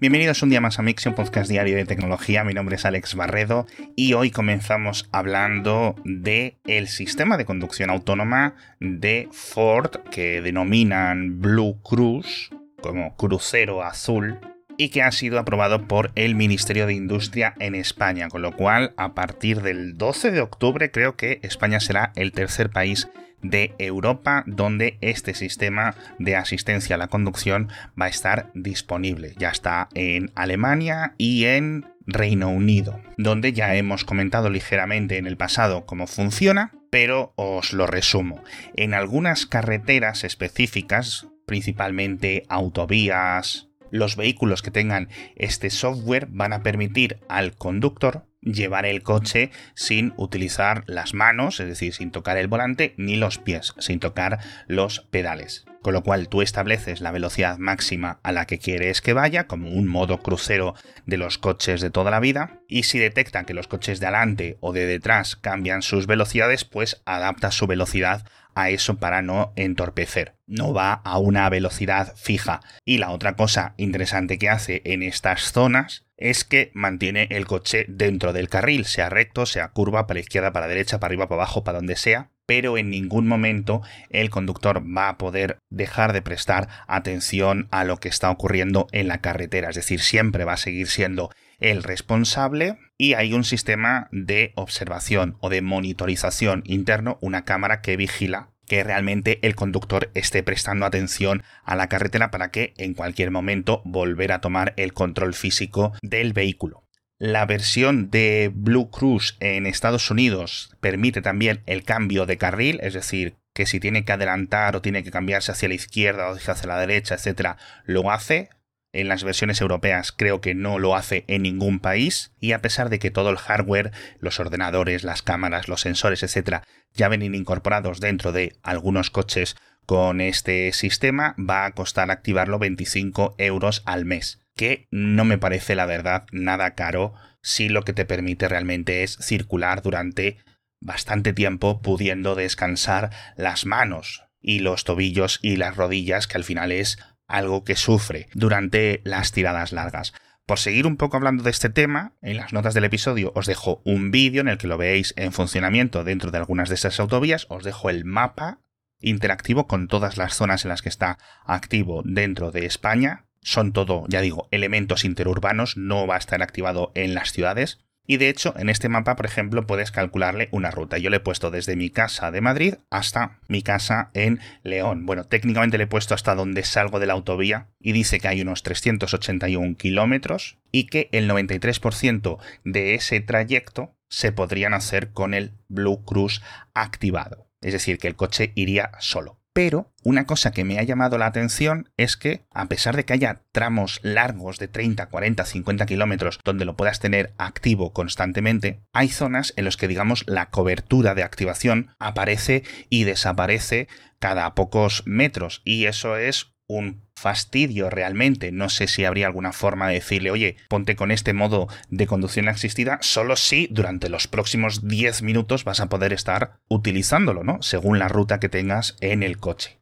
Bienvenidos un día más a Mixio, podcast diario de tecnología. Mi nombre es Alex Barredo y hoy comenzamos hablando de el sistema de conducción autónoma de Ford que denominan Blue Cruise como crucero azul y que ha sido aprobado por el Ministerio de Industria en España, con lo cual a partir del 12 de octubre creo que España será el tercer país de Europa donde este sistema de asistencia a la conducción va a estar disponible. Ya está en Alemania y en Reino Unido, donde ya hemos comentado ligeramente en el pasado cómo funciona, pero os lo resumo. En algunas carreteras específicas, principalmente autovías, los vehículos que tengan este software van a permitir al conductor llevar el coche sin utilizar las manos, es decir, sin tocar el volante, ni los pies, sin tocar los pedales. Con lo cual tú estableces la velocidad máxima a la que quieres que vaya, como un modo crucero de los coches de toda la vida, y si detecta que los coches de adelante o de detrás cambian sus velocidades, pues adapta su velocidad a eso para no entorpecer. No va a una velocidad fija. Y la otra cosa interesante que hace en estas zonas es que mantiene el coche dentro del carril, sea recto, sea curva, para la izquierda, para la derecha, para arriba, para abajo, para donde sea, pero en ningún momento el conductor va a poder dejar de prestar atención a lo que está ocurriendo en la carretera, es decir, siempre va a seguir siendo el responsable y hay un sistema de observación o de monitorización interno, una cámara que vigila que realmente el conductor esté prestando atención a la carretera para que en cualquier momento volver a tomar el control físico del vehículo. La versión de Blue Cruise en Estados Unidos permite también el cambio de carril, es decir, que si tiene que adelantar o tiene que cambiarse hacia la izquierda o hacia la derecha, etcétera, lo hace en las versiones europeas creo que no lo hace en ningún país y a pesar de que todo el hardware, los ordenadores, las cámaras, los sensores, etcétera, ya vienen incorporados dentro de algunos coches con este sistema, va a costar activarlo 25 euros al mes, que no me parece la verdad nada caro si lo que te permite realmente es circular durante bastante tiempo pudiendo descansar las manos y los tobillos y las rodillas, que al final es algo que sufre durante las tiradas largas. Por seguir un poco hablando de este tema, en las notas del episodio os dejo un vídeo en el que lo veis en funcionamiento dentro de algunas de estas autovías, os dejo el mapa interactivo con todas las zonas en las que está activo dentro de España. Son todo, ya digo, elementos interurbanos, no va a estar activado en las ciudades. Y de hecho, en este mapa, por ejemplo, puedes calcularle una ruta. Yo le he puesto desde mi casa de Madrid hasta mi casa en León. Bueno, técnicamente le he puesto hasta donde salgo de la autovía y dice que hay unos 381 kilómetros y que el 93% de ese trayecto se podrían hacer con el Blue Cruise activado. Es decir, que el coche iría solo. Pero una cosa que me ha llamado la atención es que, a pesar de que haya tramos largos de 30, 40, 50 kilómetros donde lo puedas tener activo constantemente, hay zonas en las que, digamos, la cobertura de activación aparece y desaparece cada pocos metros. Y eso es un fastidio realmente. No sé si habría alguna forma de decirle, oye, ponte con este modo de conducción asistida, solo si durante los próximos 10 minutos vas a poder estar utilizándolo, ¿no? Según la ruta que tengas en el coche.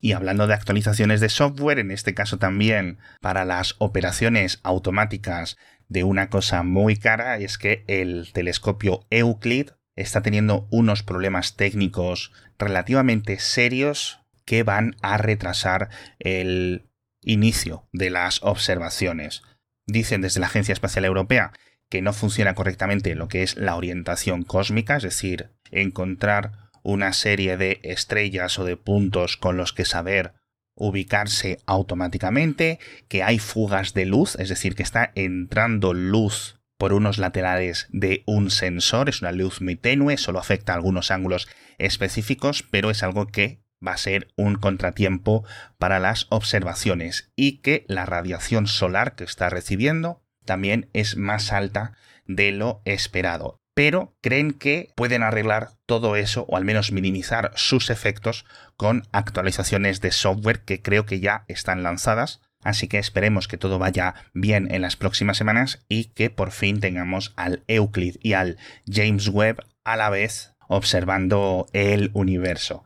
Y hablando de actualizaciones de software, en este caso también para las operaciones automáticas de una cosa muy cara, es que el telescopio Euclid está teniendo unos problemas técnicos relativamente serios que van a retrasar el inicio de las observaciones. Dicen desde la Agencia Espacial Europea que no funciona correctamente lo que es la orientación cósmica, es decir, encontrar una serie de estrellas o de puntos con los que saber ubicarse automáticamente, que hay fugas de luz, es decir, que está entrando luz por unos laterales de un sensor, es una luz muy tenue, solo afecta a algunos ángulos específicos, pero es algo que va a ser un contratiempo para las observaciones y que la radiación solar que está recibiendo también es más alta de lo esperado. Pero creen que pueden arreglar todo eso o al menos minimizar sus efectos con actualizaciones de software que creo que ya están lanzadas. Así que esperemos que todo vaya bien en las próximas semanas y que por fin tengamos al Euclid y al James Webb a la vez observando el universo.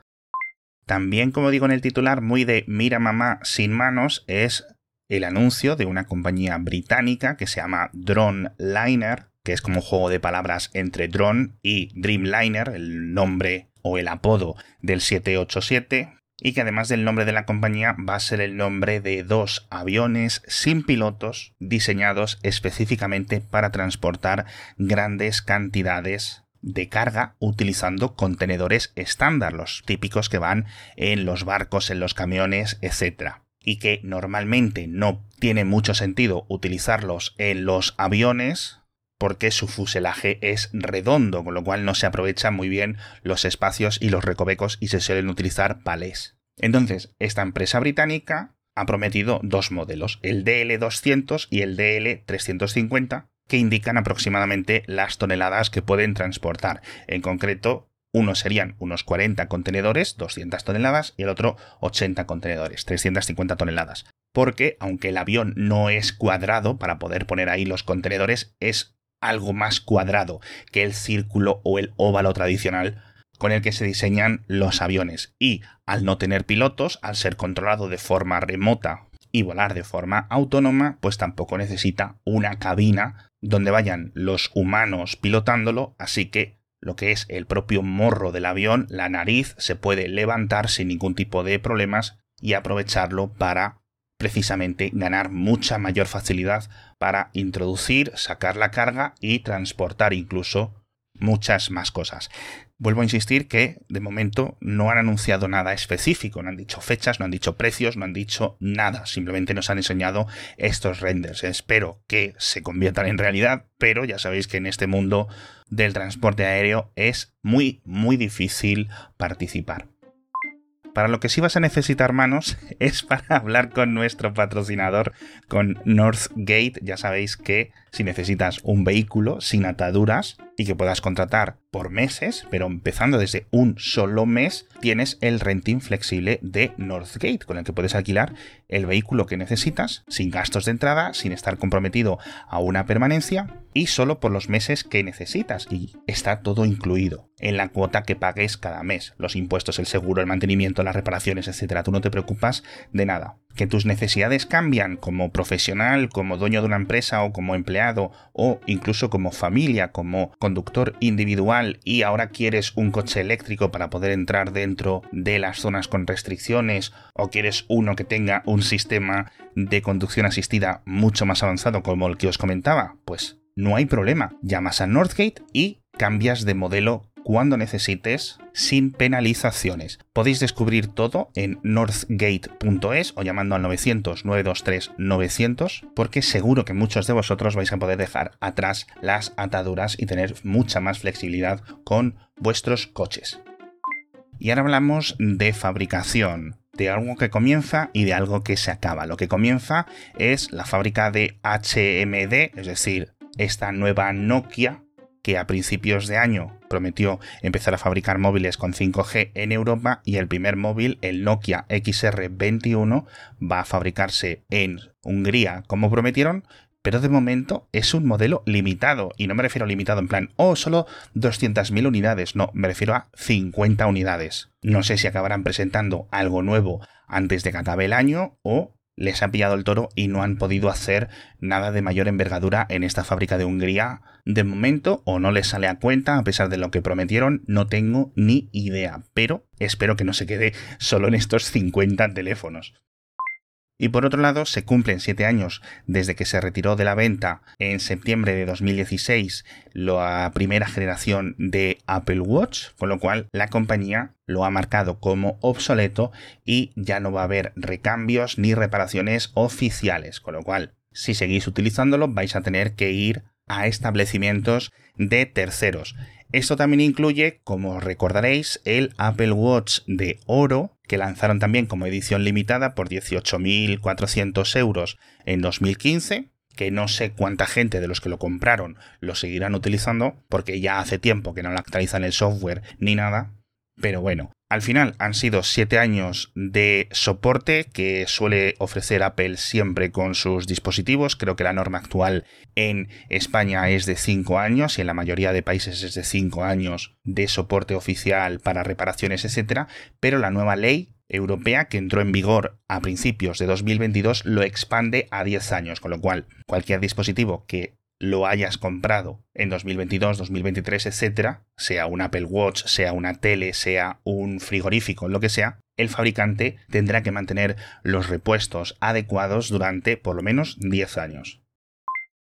También, como digo en el titular, muy de mira mamá sin manos es el anuncio de una compañía británica que se llama Droneliner, que es como juego de palabras entre drone y Dreamliner, el nombre o el apodo del 787, y que además del nombre de la compañía va a ser el nombre de dos aviones sin pilotos diseñados específicamente para transportar grandes cantidades de carga utilizando contenedores estándar, los típicos que van en los barcos, en los camiones, etc. Y que normalmente no tiene mucho sentido utilizarlos en los aviones porque su fuselaje es redondo, con lo cual no se aprovechan muy bien los espacios y los recovecos y se suelen utilizar palés. Entonces, esta empresa británica ha prometido dos modelos, el DL200 y el DL350, que indican aproximadamente las toneladas que pueden transportar. En concreto, uno serían unos 40 contenedores, 200 toneladas, y el otro 80 contenedores, 350 toneladas. Porque, aunque el avión no es cuadrado para poder poner ahí los contenedores, es algo más cuadrado que el círculo o el óvalo tradicional con el que se diseñan los aviones. Y al no tener pilotos, al ser controlado de forma remota y volar de forma autónoma, pues tampoco necesita una cabina donde vayan los humanos pilotándolo, así que lo que es el propio morro del avión, la nariz, se puede levantar sin ningún tipo de problemas y aprovecharlo para precisamente ganar mucha mayor facilidad para introducir, sacar la carga y transportar incluso muchas más cosas. Vuelvo a insistir que de momento no han anunciado nada específico, no han dicho fechas, no han dicho precios, no han dicho nada, simplemente nos han enseñado estos renders. Espero que se conviertan en realidad, pero ya sabéis que en este mundo del transporte aéreo es muy, muy difícil participar. Para lo que sí vas a necesitar manos es para hablar con nuestro patrocinador, con Northgate. Ya sabéis que si necesitas un vehículo sin ataduras y que puedas contratar por meses, pero empezando desde un solo mes, tienes el renting flexible de Northgate, con el que puedes alquilar el vehículo que necesitas, sin gastos de entrada, sin estar comprometido a una permanencia y solo por los meses que necesitas. Y está todo incluido en la cuota que pagues cada mes. Los impuestos, el seguro, el mantenimiento, las reparaciones, etcétera. Tú no te preocupas de nada que tus necesidades cambian como profesional, como dueño de una empresa o como empleado o incluso como familia, como conductor individual y ahora quieres un coche eléctrico para poder entrar dentro de las zonas con restricciones o quieres uno que tenga un sistema de conducción asistida mucho más avanzado como el que os comentaba, pues no hay problema. Llamas a Northgate y cambias de modelo cuando necesites sin penalizaciones. Podéis descubrir todo en northgate.es o llamando al 900 923 900 porque seguro que muchos de vosotros vais a poder dejar atrás las ataduras y tener mucha más flexibilidad con vuestros coches. Y ahora hablamos de fabricación de algo que comienza y de algo que se acaba. Lo que comienza es la fábrica de HMD, es decir, esta nueva Nokia que a principios de año prometió empezar a fabricar móviles con 5G en Europa y el primer móvil, el Nokia XR21, va a fabricarse en Hungría como prometieron, pero de momento es un modelo limitado. Y no me refiero a limitado en plan, oh, solo 200.000 unidades. No, me refiero a 50 unidades. No sé si acabarán presentando algo nuevo antes de que acabe el año o les ha pillado el toro y no han podido hacer nada de mayor envergadura en esta fábrica de Hungría. De momento, o no les sale a cuenta, a pesar de lo que prometieron, no tengo ni idea, pero espero que no se quede solo en estos 50 teléfonos. Y por otro lado, se cumplen siete años desde que se retiró de la venta en septiembre de 2016 la primera generación de Apple Watch, con lo cual la compañía lo ha marcado como obsoleto y ya no va a haber recambios ni reparaciones oficiales, con lo cual si seguís utilizándolo vais a tener que ir a establecimientos de terceros. Esto también incluye, como recordaréis, el Apple Watch de oro, que lanzaron también como edición limitada por 18.400 euros en 2015, que no sé cuánta gente de los que lo compraron lo seguirán utilizando, porque ya hace tiempo que no lo actualizan el software ni nada, pero bueno, al final han sido 7 años de soporte que suele ofrecer Apple siempre con sus dispositivos. Creo que la norma actual en España es de 5 años y en la mayoría de países es de 5 años de soporte oficial para reparaciones, etc. Pero la nueva ley europea que entró en vigor a principios de 2022 lo expande a 10 años, con lo cual cualquier dispositivo que lo hayas comprado en 2022, 2023, etcétera, sea un Apple Watch, sea una tele, sea un frigorífico, lo que sea, el fabricante tendrá que mantener los repuestos adecuados durante por lo menos 10 años.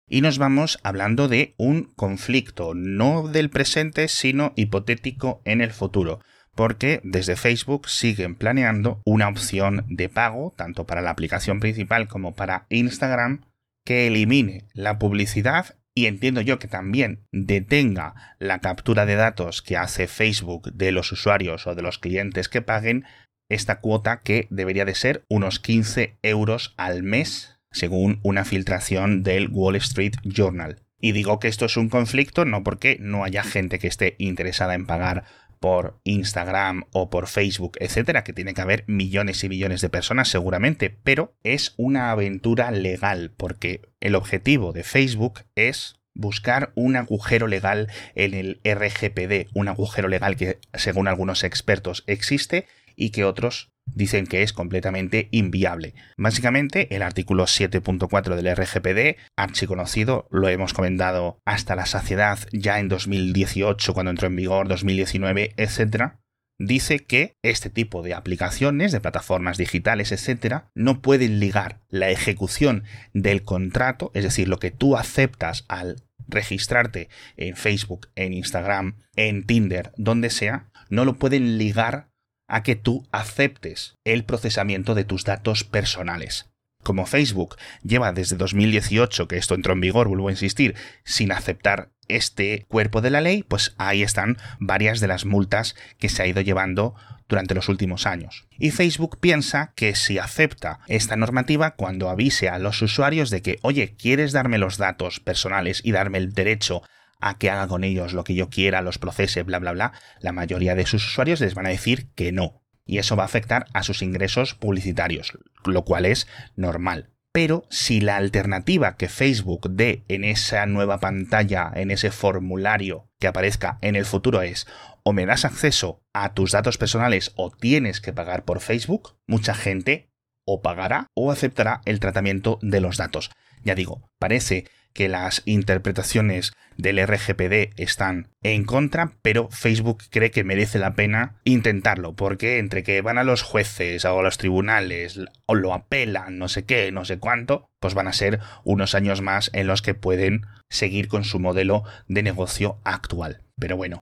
Y nos vamos hablando de un conflicto, no del presente, sino hipotético en el futuro porque desde Facebook siguen planeando una opción de pago, tanto para la aplicación principal como para Instagram, que elimine la publicidad y entiendo yo que también detenga la captura de datos que hace Facebook de los usuarios o de los clientes que paguen esta cuota que debería de ser unos 15 euros al mes según una filtración del Wall Street Journal. Y digo que esto es un conflicto no porque no haya gente que esté interesada en pagar por Instagram o por Facebook, etcétera, que tiene que haber millones y millones de personas seguramente, pero es una aventura legal porque el objetivo de Facebook es buscar un agujero legal en el RGPD, un agujero legal que según algunos expertos existe y que otros dicen que es completamente inviable. Básicamente, el artículo 7.4 del RGPD, archiconocido, lo hemos comentado hasta la saciedad ya en 2018, cuando entró en vigor, 2019, etc., dice que este tipo de aplicaciones, de plataformas digitales, etcétera, no pueden ligar la ejecución del contrato, es decir, lo que tú aceptas al registrarte en Facebook, en Instagram, en Tinder, donde sea, no lo pueden ligar a que tú aceptes el procesamiento de tus datos personales. Como Facebook lleva desde 2018, que esto entró en vigor, vuelvo a insistir, sin aceptar este cuerpo de la ley, pues ahí están varias de las multas que se ha ido llevando durante los últimos años. Y Facebook piensa que si acepta esta normativa, cuando avise a los usuarios de que, oye, ¿quieres darme los datos personales y darme el derecho a que haga con ellos lo que yo quiera, los procese, bla, bla, bla, la mayoría de sus usuarios les van a decir que no. Y eso va a afectar a sus ingresos publicitarios, lo cual es normal. Pero si la alternativa que Facebook dé en esa nueva pantalla, en ese formulario que aparezca en el futuro es o me das acceso a tus datos personales o tienes que pagar por Facebook, mucha gente o pagará o aceptará el tratamiento de los datos. Ya digo, parece que las interpretaciones del RGPD están en contra, pero Facebook cree que merece la pena intentarlo, porque entre que van a los jueces o a los tribunales o lo apelan, no sé qué, no sé cuánto, pues van a ser unos años más en los que pueden seguir con su modelo de negocio actual. Pero bueno,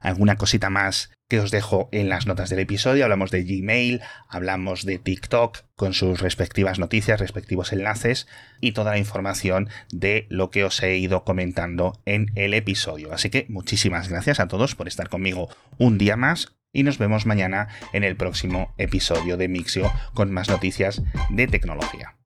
alguna cosita más que os dejo en las notas del episodio. Hablamos de Gmail, hablamos de TikTok con sus respectivas noticias, respectivos enlaces y toda la información de lo que os he ido comentando en el episodio. Así que muchísimas gracias a todos por estar conmigo un día más y nos vemos mañana en el próximo episodio de Mixio con más noticias de tecnología.